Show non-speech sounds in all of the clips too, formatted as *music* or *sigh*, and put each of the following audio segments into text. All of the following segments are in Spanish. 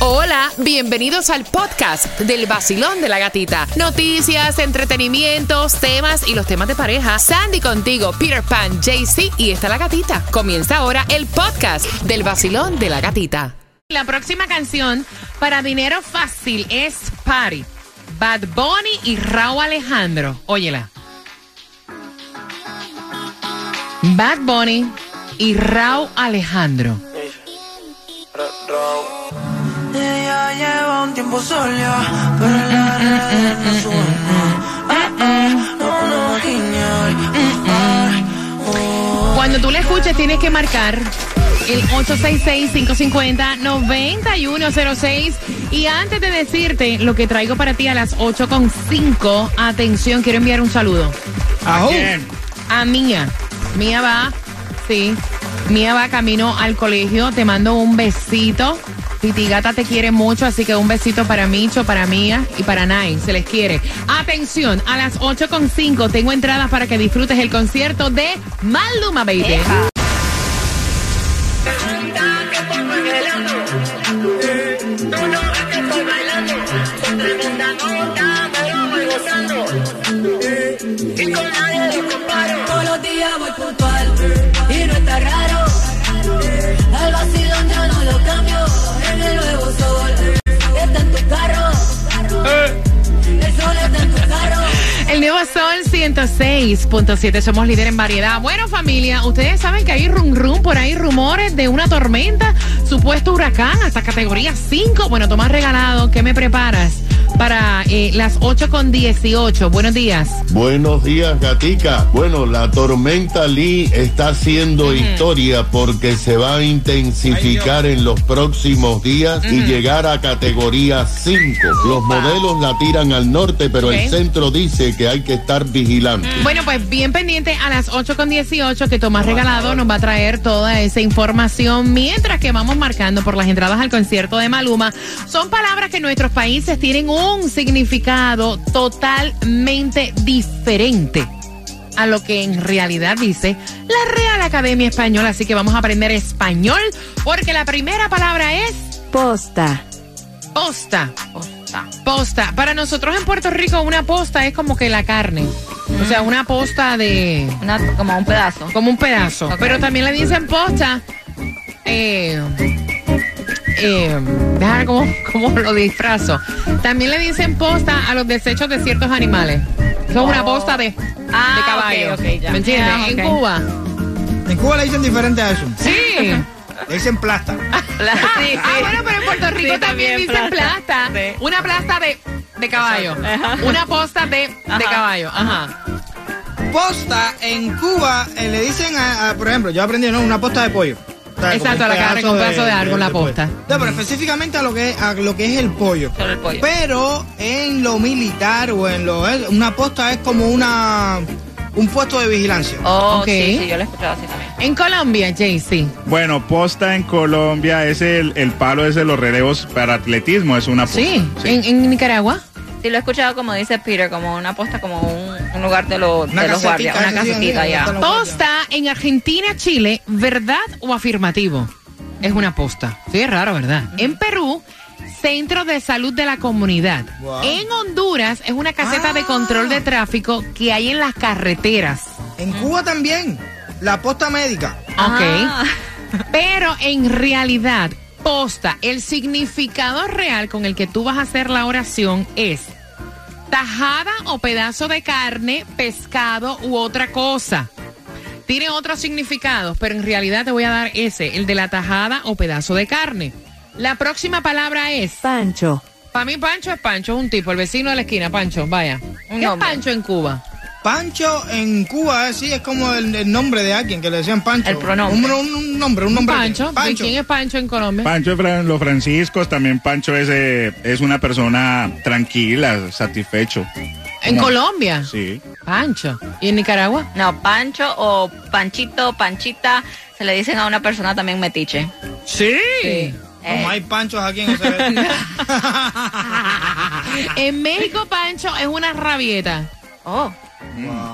Hola, bienvenidos al podcast del vacilón de la gatita. Noticias, entretenimientos, temas y los temas de pareja. Sandy contigo, Peter Pan, JC y está la gatita. Comienza ahora el podcast del vacilón de la gatita. La próxima canción para dinero fácil es Party. Bad Bunny y Raúl Alejandro. Óyela. Bad Bunny y Raúl Alejandro. Ella lleva un tiempo sola, pero en las redes no sube más. Ah, ah, no, no, genial. Ah, oh. Cuando tú la escuches tienes que marcar el 866-550-9106. Y antes de decirte lo que traigo para ti a las 8.5, atención, quiero enviar un saludo. ¿A quién? A Mía. Mía va, sí. Mía va camino al colegio. Te mando un besito. Titi Gata te quiere mucho, así que un besito para Micho, para Mía y para Nai. Se les quiere. Atención, a las 8.5 tengo entradas para que disfrutes el concierto de Maluma Baby. Todos los días voy puntual y no está raro. El nuevo Sol 106.7, somos líder en variedad. Bueno, familia, ustedes saben que hay rum rum por ahí, rumores de una tormenta, supuesto huracán, hasta categoría 5. Bueno, Tomás Regalado, ¿qué me preparas para eh, las 8 con 18? Buenos días. Buenos días, Gatica. Bueno, la tormenta Lee está haciendo historia porque se va a intensificar en los próximos días y llegar a categoría 5. Los modelos la tiran al norte, pero el centro dice que hay que estar vigilante. Bueno, pues bien pendiente a las 8 con 18 que Tomás Regalado nos va a traer toda esa información mientras que vamos marcando por las entradas al concierto de Maluma. Son palabras que en nuestros países tienen un significado totalmente diferente a lo que en realidad dice la Real Academia Española. Así que vamos a aprender español porque la primera palabra es Posta. posta. Posta. Para nosotros en Puerto Rico una posta es como que la carne. O sea, una posta de... Una, como un pedazo. Como un pedazo. Pero también le dicen posta. Eh, eh, déjame cómo, cómo lo disfrazo. También le dicen posta a los desechos de ciertos animales. Son una posta de, Ah, de caballo. ya. ¿Me entiendes? Ah, En. Cuba. En Cuba le dicen diferente a eso. Sí. Le dicen plasta. *laughs* La- sí, sí. Ah, bueno, pero en Puerto Rico Sí, también, dicen plasta. Sí. Una plasta de, de caballo. Una posta de, de caballo. Ajá. Posta en Cuba eh, le dicen, a, a- por ejemplo, yo aprendí, ¿no? Una posta de pollo. O sea, Exacto, la carne con pedazo de algo en la posta. No, pero específicamente a lo que, a lo que es el pollo. Solo el pollo. Pero en lo militar o en lo... eh, Una posta es como una... Un puesto de vigilancia. Oh, sí, sí, yo lo he escuchado así también. En Colombia, JC. Bueno, posta en Colombia es el, el palo es de los relevos para atletismo, es una posta. Sí. En, en Nicaragua. Sí, lo he escuchado como dice Peter, como una posta, como un, un lugar de, los Una de los guardias, una sí, sí, casetita sí, ya. Posta en Argentina, Chile, ¿verdad o afirmativo? Es una posta. Sí, es raro, ¿verdad? En Perú, Centro de Salud de la Comunidad. Wow. En Honduras es una caseta de Ah. control de tráfico que hay en las carreteras. En Cuba también. La posta médica. Ah. Ok. Pero en realidad, posta, el significado real con el que tú vas a hacer la oración es tajada o pedazo de carne, pescado u otra cosa. Tiene otros significados, pero en realidad te voy a dar ese, el de la tajada o pedazo de carne. La próxima palabra es, Pancho. para mí Pancho es Pancho, es un tipo, el vecino de la esquina, Pancho, vaya. ¿Qué es. Pancho en Cuba? Pancho en Cuba, eh, sí, es como el, el nombre de alguien que le decían Pancho. El pronombre. Un, un- un nombre, un nombre. Pancho. ¿De quién es Pancho en Colombia? Pancho es los franciscos, también Pancho es, eh, es una persona tranquila, satisfecho. en Colombia. Sí. Pancho. ¿Y en Nicaragua? No, Pancho o Panchito, Panchita, se le dicen a una persona también metiche. Sí. Como hay panchos aquí en ese... *laughs* en México, Pancho es una rabieta. Oh,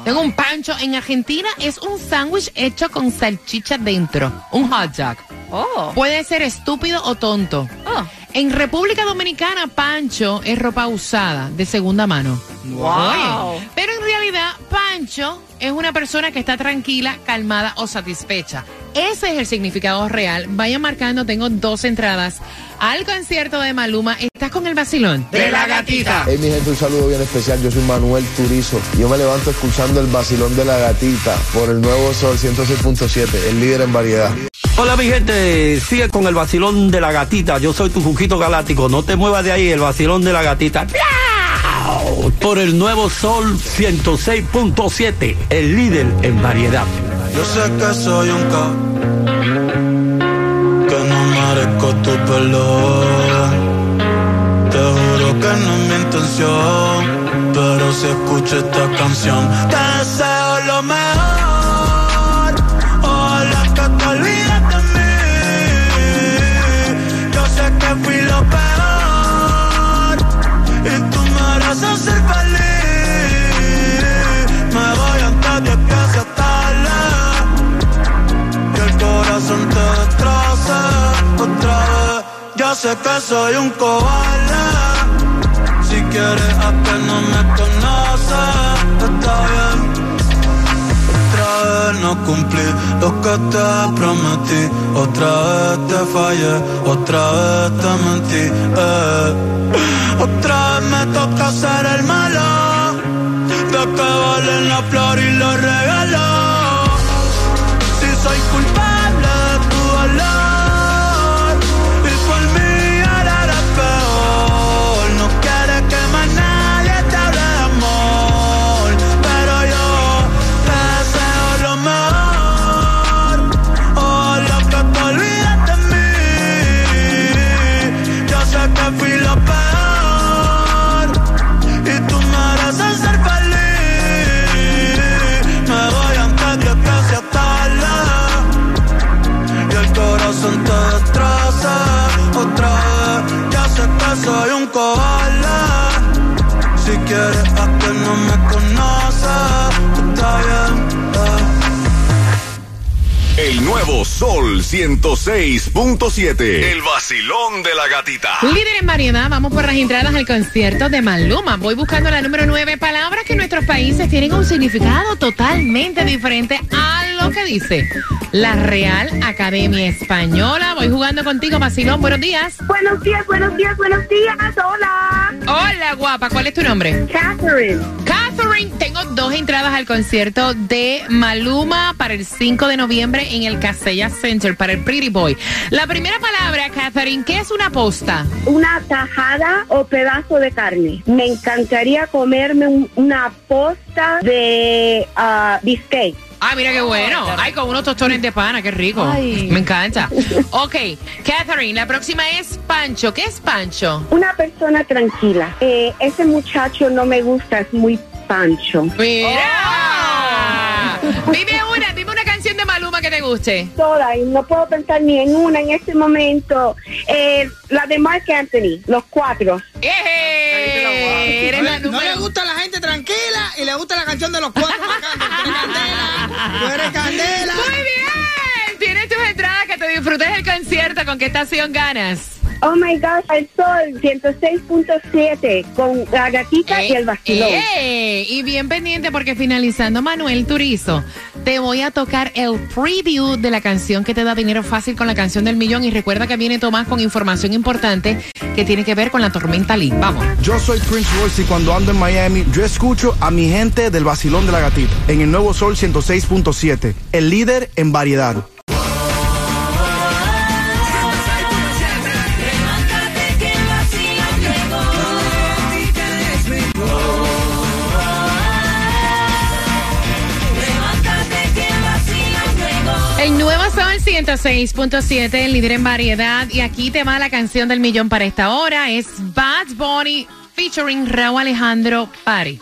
Tengo un pancho. En Argentina es un sándwich hecho con salchicha dentro. Un hot dog. Oh. Puede ser estúpido o tonto. Oh. En República Dominicana, Pancho es ropa usada de segunda mano. Wow. Oye, pero en realidad, Pancho es una persona que está tranquila, calmada o satisfecha. Ese es el significado real. Vayan marcando, tengo dos entradas al concierto de Maluma. ¿Estás con el vacilón? De la gatita. Hey mi gente, un saludo bien especial. Yo soy Manuel Turizo. Yo me levanto escuchando el vacilón de la gatita por el nuevo Sol 106.7, el líder en variedad. Hola mi gente, sigue con el vacilón de la gatita. Yo soy tu Juquito Galáctico. No te muevas de ahí, el vacilón de la gatita. ¡Miau! Por el nuevo Sol 106.7, el líder en variedad. Yo sé que soy un ca que no merezco tu perdón. Te juro que no es mi intención, pero si escucho esta canción, te deseo lo mejor. Que soy un cobarde. Si quieres a que no me conoces, está bien. Otra vez no cumplí lo que te prometí. Otra vez te fallé, otra vez te mentí. eh. Otra vez me toca ser el malo. De que valen la flor y los regalos. Sol 106.7. El vacilón de la gatita. Líder en variedad, vamos por las entradas al concierto de Maluma. Voy buscando la número 9, palabras que en nuestros países tienen un significado totalmente diferente a lo que dice la Real Academia Española. Voy jugando contigo, Vacilón. Buenos días. Buenos días, buenos días, buenos días. Hola. Hola, guapa. ¿Cuál es tu nombre? Catherine. Catherine, tengo dos entradas al concierto de Maluma para el 5 de noviembre en el Casella Center para el Pretty Boy. La primera palabra, Catherine, ¿qué es una posta? Una tajada o pedazo de carne. Me encantaría comerme un- una posta de bistec. Ah, mira qué bueno. Ay, con unos tostones de pana, qué rico. Ay. Me encanta. *laughs* Ok, Catherine, la próxima es Pancho. ¿Qué es Pancho? Una persona tranquila. Eh, ese muchacho no me gusta, es muy pancho. ¡Mira! Dime una, dime una canción de Maluma que te guste. Toda, y no puedo pensar ni en una en este momento. Eh, la de Mark Anthony, los cuatro. ¡Eh! Eres la No le número gusta a la gente tranquila y le gusta la canción de los cuatro. Tú eres candela. Tú eres candela. Muy bien. Tienes tus entradas que te disfrutes del concierto. ¿Con qué estación ganas? Oh my gosh, el sol 106.7 con la gatita y el vacilón. ¡Eh! Y bien pendiente porque finalizando Manuel Turizo, te voy a tocar el preview de la canción que te da dinero fácil con la canción del millón. Y recuerda que viene Tomás con información importante que tiene que ver con la tormenta Lee. Vamos. Yo soy Prince Royce y cuando ando en Miami, yo escucho a mi gente del vacilón de la gatita en el nuevo Sol 106.7, el líder en variedad. 106.7, el líder en variedad. Y aquí te va la canción del millón para esta hora. Es Bad Bunny featuring Raúl Alejandro Pari.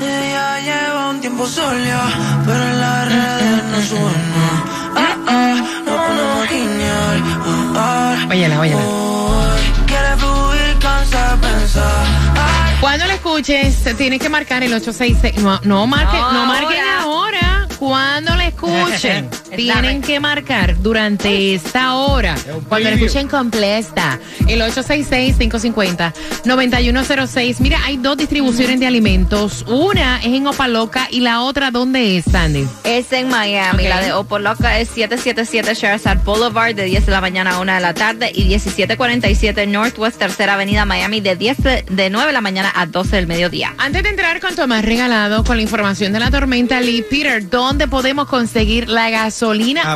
Ella lleva un tiempo sola, pero en las redes no sube nada. Ah, ah, no, no, genial. Ah, ah. Óyela, óyela. Quiere fluir, cansa pensar. Cuando la escuches, tienes que marcar el 866. No, no marque, no, No, ahora. Cuando la *laughs* escuchen, tienen que marcar durante esta hora. Cuando la escuchen completa. El 866-550-9106. Mira, hay dos distribuciones de alimentos. Una es en Opaloca y la otra, ¿dónde es, Sandy? Es en Miami. La de Opoloca es 777 Sherazard Boulevard de 10 de la mañana a 1 de la tarde y 1747 Northwest Tercera Avenida Miami de 10 de, de 9 de la mañana a 12 del mediodía. Antes de entrar con Tomás Regalado con la información de la tormenta Lee, Peter, ¿dónde podemos conseguir la gasolina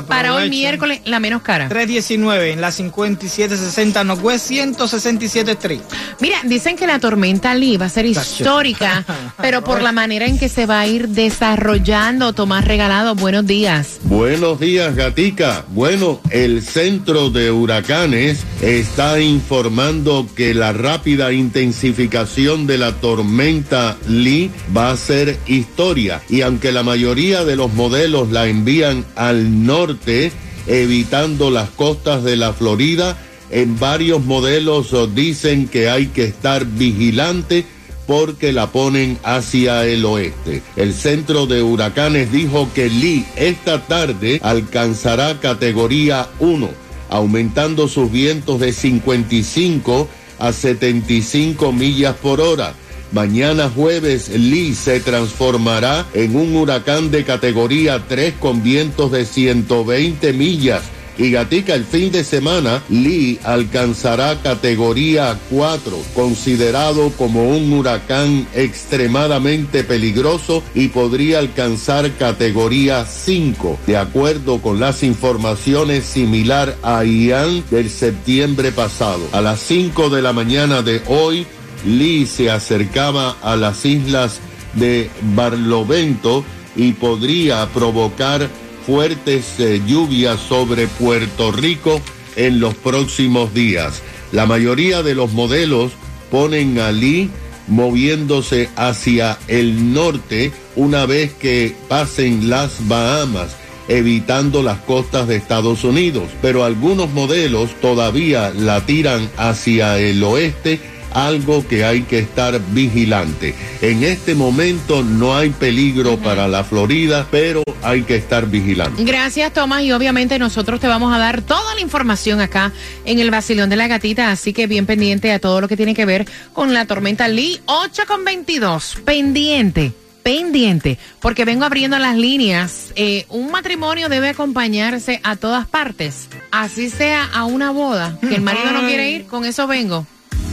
para hoy miércoles la menos cara? 319 en la 5760 Northwest 167 Street. Mira, dicen que la tormenta Lee va a ser histórica, *laughs* pero por la manera en que se va a ir desarrollando, Tomás Regalado, buenos días. Buenos días, Gatica. Bueno, el centro de huracanes está informando que la rápida intensificación de la tormenta Lee va a ser historia. Y aunque la mayoría de los modelos la envían al norte, evitando las costas de la Florida, en varios modelos oh, dicen que hay que estar vigilante porque la ponen hacia el oeste. El centro de huracanes dijo que Lee esta tarde alcanzará categoría 1, aumentando sus vientos de 55 a 75 millas por hora. Mañana jueves Lee se transformará en un huracán de categoría 3 con vientos de 120 millas. Y Gatica, el fin de semana, Lee alcanzará categoría 4, considerado como un huracán extremadamente peligroso y podría alcanzar categoría 5, de acuerdo con las informaciones similar a Ian del septiembre pasado. A las 5 de la mañana de hoy, Lee se acercaba a las islas de Barlovento y podría provocar fuertes eh, lluvias sobre Puerto Rico en los próximos días. La mayoría de los modelos ponen a Lee moviéndose hacia el norte una vez que pasen las Bahamas evitando las costas de Estados Unidos, pero algunos modelos todavía la tiran hacia el oeste algo que hay que estar vigilante. En este momento no hay peligro para la Florida, pero hay que estar vigilante. Gracias, Tomás, y obviamente nosotros te vamos a dar toda la información acá en el Basilón de la Gatita, así que bien pendiente a todo lo que tiene que ver con la tormenta Lee 8 con 22, pendiente. Pendiente, porque vengo abriendo las líneas. Eh, un matrimonio debe acompañarse a todas partes, así sea a una boda, que el marido no quiere ir, con eso vengo.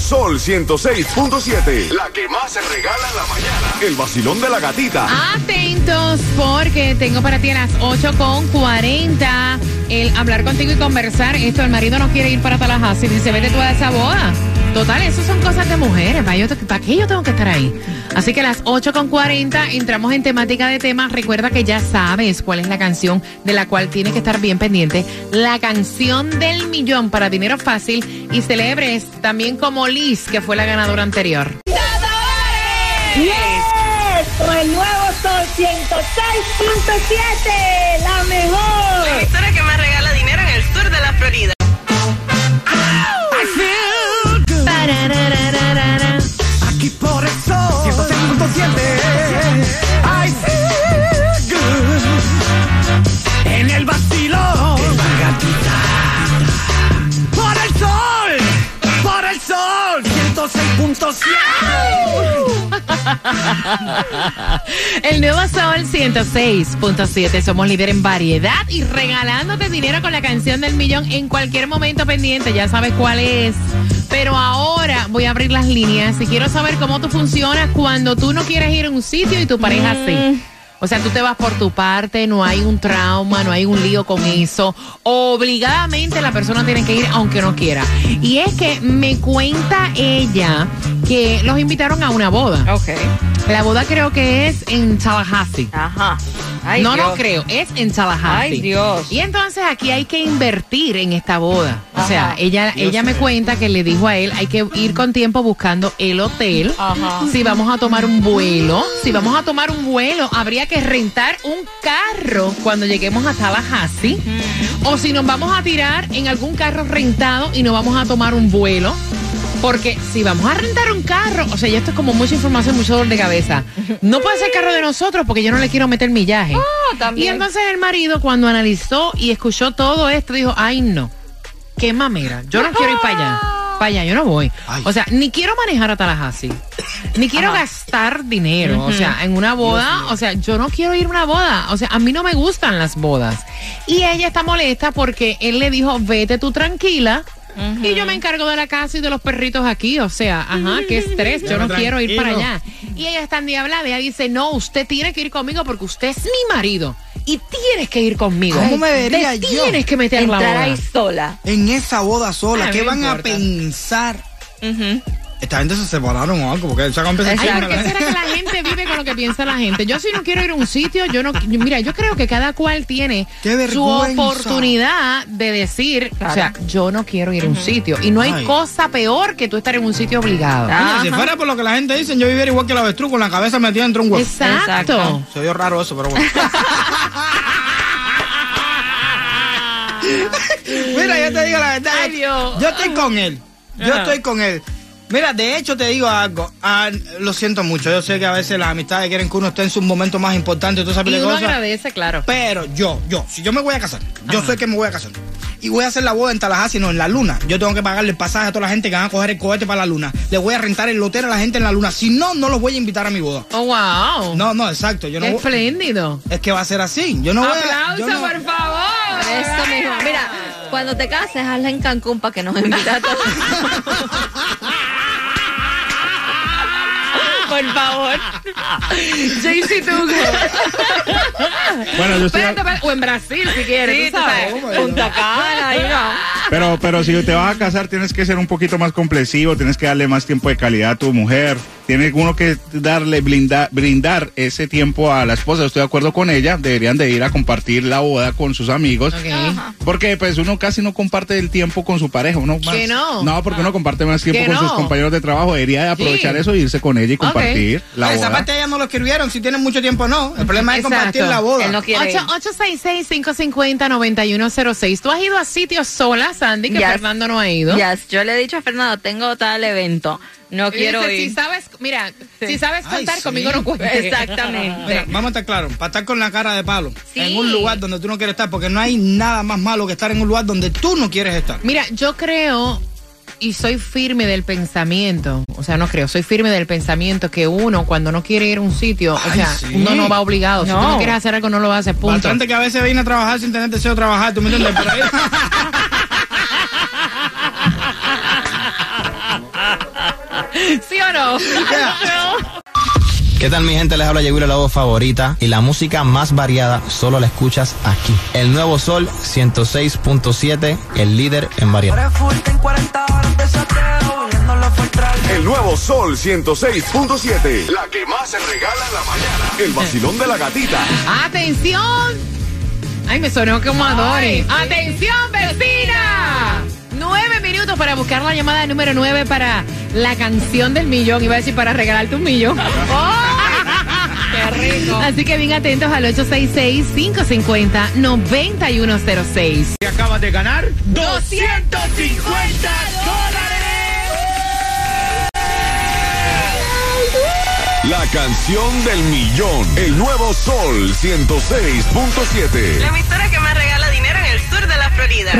Sol 106.7. La que más se regala en la mañana. El vacilón de la gatita. Atentos porque tengo para ti a las 8 con 40 el hablar contigo y conversar. Esto, el marido no quiere ir para Tallahassee, dice, vete tú a esa boda. Total, eso son cosas de mujeres. ¿Para, ¿Para qué yo tengo que estar ahí? Así que a las 8 con 40 entramos en temática de temas. Recuerda que ya sabes cuál es la canción de la cual tienes que estar bien pendiente. La canción del millón para dinero fácil y celebres también como Liz, que fue la ganadora anterior. Yes, con el nuevo Sol 106.7, la mejor. La historia que más regala dinero en el sur de la Florida. Aquí 106.7 106.7 El nuevo Sol 106.7. Somos líder en variedad y regalándote dinero con la canción del millón en cualquier momento pendiente. Ya sabes cuál es. Pero ahora voy a abrir las líneas y quiero saber cómo tú funcionas cuando tú no quieres ir a un sitio y tu pareja sí. O sea, tú te vas por tu parte, no hay un trauma, no hay un lío con eso. Obligadamente la persona tiene que ir aunque no quiera. Y es que me cuenta ella que los invitaron a una boda. Ok. La boda creo que es en Tallahassee. Ajá. Ay, no, no Dios. creo, es en Tallahassee. Ay, Dios. Y entonces aquí hay que invertir en esta boda. O sea, ella, Dios ella me cuenta que le dijo a él, hay que ir con tiempo buscando el hotel. Ajá. Si vamos a tomar un vuelo, si vamos a tomar un vuelo, habría que rentar un carro cuando lleguemos a Tallahassee. O si nos vamos a tirar en algún carro rentado y no vamos a tomar un vuelo. Porque si vamos a rentar un carro, o sea, ya esto es como mucha información, mucho dolor de cabeza. No puede ser carro de nosotros porque yo no le quiero meter millaje. También. Y entonces el marido cuando analizó y escuchó todo esto dijo, ay no, qué mamera, yo no quiero ir para allá. Para allá, yo no voy. O sea, ni quiero manejar a Tallahassee. Ni quiero Ajá. gastar dinero. O sea, en una boda, o sea, yo no quiero ir a una boda. O sea, a mí no me gustan las bodas. Y ella está molesta porque él le dijo, vete tú tranquila. Y yo me encargo de la casa y de los perritos aquí. O sea, ajá, qué *laughs* estrés. Yo no quiero ir para allá. Y ella está endiablada. Ella dice, no, usted tiene que ir conmigo porque usted es mi marido. Y tienes que ir conmigo. ¿Cómo me vería Te yo? Tienes que meter la boda. ahí sola. En esa boda sola, Ah, ¿qué van a pensar? Esta gente se separaron o algo, porque sacan Ay, chisme, ¿por qué será que la gente vive con lo que piensa la gente? Yo si no quiero ir a un sitio, yo no... yo- Mira, yo creo que cada cual tiene su oportunidad de decir, o sea, yo no quiero ir a un sitio. Y no hay Ay. cosa peor que tú estar en un sitio obligado. Si fuera por lo que la gente dice, yo viviera igual que la avestruz, con la cabeza metida dentro de un huevo. Exacto. Se oyó raro eso, pero bueno. *laughs* Mira, yo te digo la verdad. Ay, Dios. Yo estoy con él. Yo Ajá. estoy con él. Mira, de hecho te digo algo. Ah, lo siento mucho. Yo sé que a veces las amistades quieren que uno esté en sus momentos más importantes todas esas Y uno cosas. agradece, claro. Pero yo, yo, si yo me voy a casar, yo sé que me voy a casar. Y voy a hacer la boda en Tallahassee, no en la luna. Yo tengo que pagarle el pasaje a toda la gente que van a coger el cohete para la luna. Le voy a rentar el hotel a la gente en la luna. Si no, no los voy a invitar a mi boda. Oh, wow. No, no, exacto. Yo no voy- Espléndido. Es que va a ser así. Yo no voy a. Aplauso, yo no- por favor. Eso mismo. Mira, cuando te cases, hazla en Cancún para que nos invites a todos. *laughs* Por favor. *laughs* JC Tugo. Bueno, yo estoy- Espérate. O en Brasil, si quieres. Sí, tú sabes. sabes. Punta Cana, ahí no. Pero, pero si te vas a casar, tienes que ser un poquito más comprensivo, tienes que darle más tiempo de calidad a tu mujer. Tiene uno que darle, blinda- brindar ese tiempo a la esposa. Estoy de acuerdo con ella. Deberían de ir a compartir la boda con sus amigos. Porque pues uno casi no comparte el tiempo con su pareja. Uno más, ¿Que no? No, porque uno comparte más tiempo ¿Que con sus no? compañeros de trabajo. Debería de aprovechar Sí. eso e irse con ella y compartir la Esa boda. parte ella no lo escribieron. Si tienen mucho tiempo, no. El problema es compartir la boda. Él no quiere ir. 866-550-9106. ¿Tú has ido a sitios sola, Sandy, que Yes. Fernando no ha ido? Yes, yo le he dicho a Fernando, tengo tal evento, no Y quiero dice, ir. Si sabes, mira, si sabes Ay, contar, sí. conmigo no cuentes. Exactamente. Mira, vamos a estar claros, para estar con la cara de palo Sí. en un lugar donde tú no quieres estar, porque no hay nada más malo que estar en un lugar donde tú no quieres estar. Mira, yo creo y soy firme del pensamiento, o sea, no creo, soy firme del pensamiento que uno cuando no quiere ir a un sitio, o sea, sí. uno no va obligado. Si tú No. no quieres hacer algo, no lo haces, punto. Bastante que a veces viene a trabajar sin tener deseo de trabajar, ¿tú me entiendes? Pero ahí- *laughs* *laughs* ¿Qué tal mi gente? Les habla Yeguira, la voz favorita y la música más variada solo la escuchas aquí. El Nuevo Sol 106.7, el líder en variedad. El nuevo Sol 106.7. La que más se regala en la mañana. El vacilón de la gatita. ¡Atención! Ay, me sonó como a Dory. ¡Atención, vecina! Nueve minutos para buscar la llamada número nueve para la canción del millón. Iba a decir para regalarte un millón. *laughs* ¡Qué rico! Así que bien atentos al 866-550-9106. Y acabas de ganar 250 La canción del millón. El nuevo Sol 106.7. La emisora que más regala dinero en el sur de la Florida.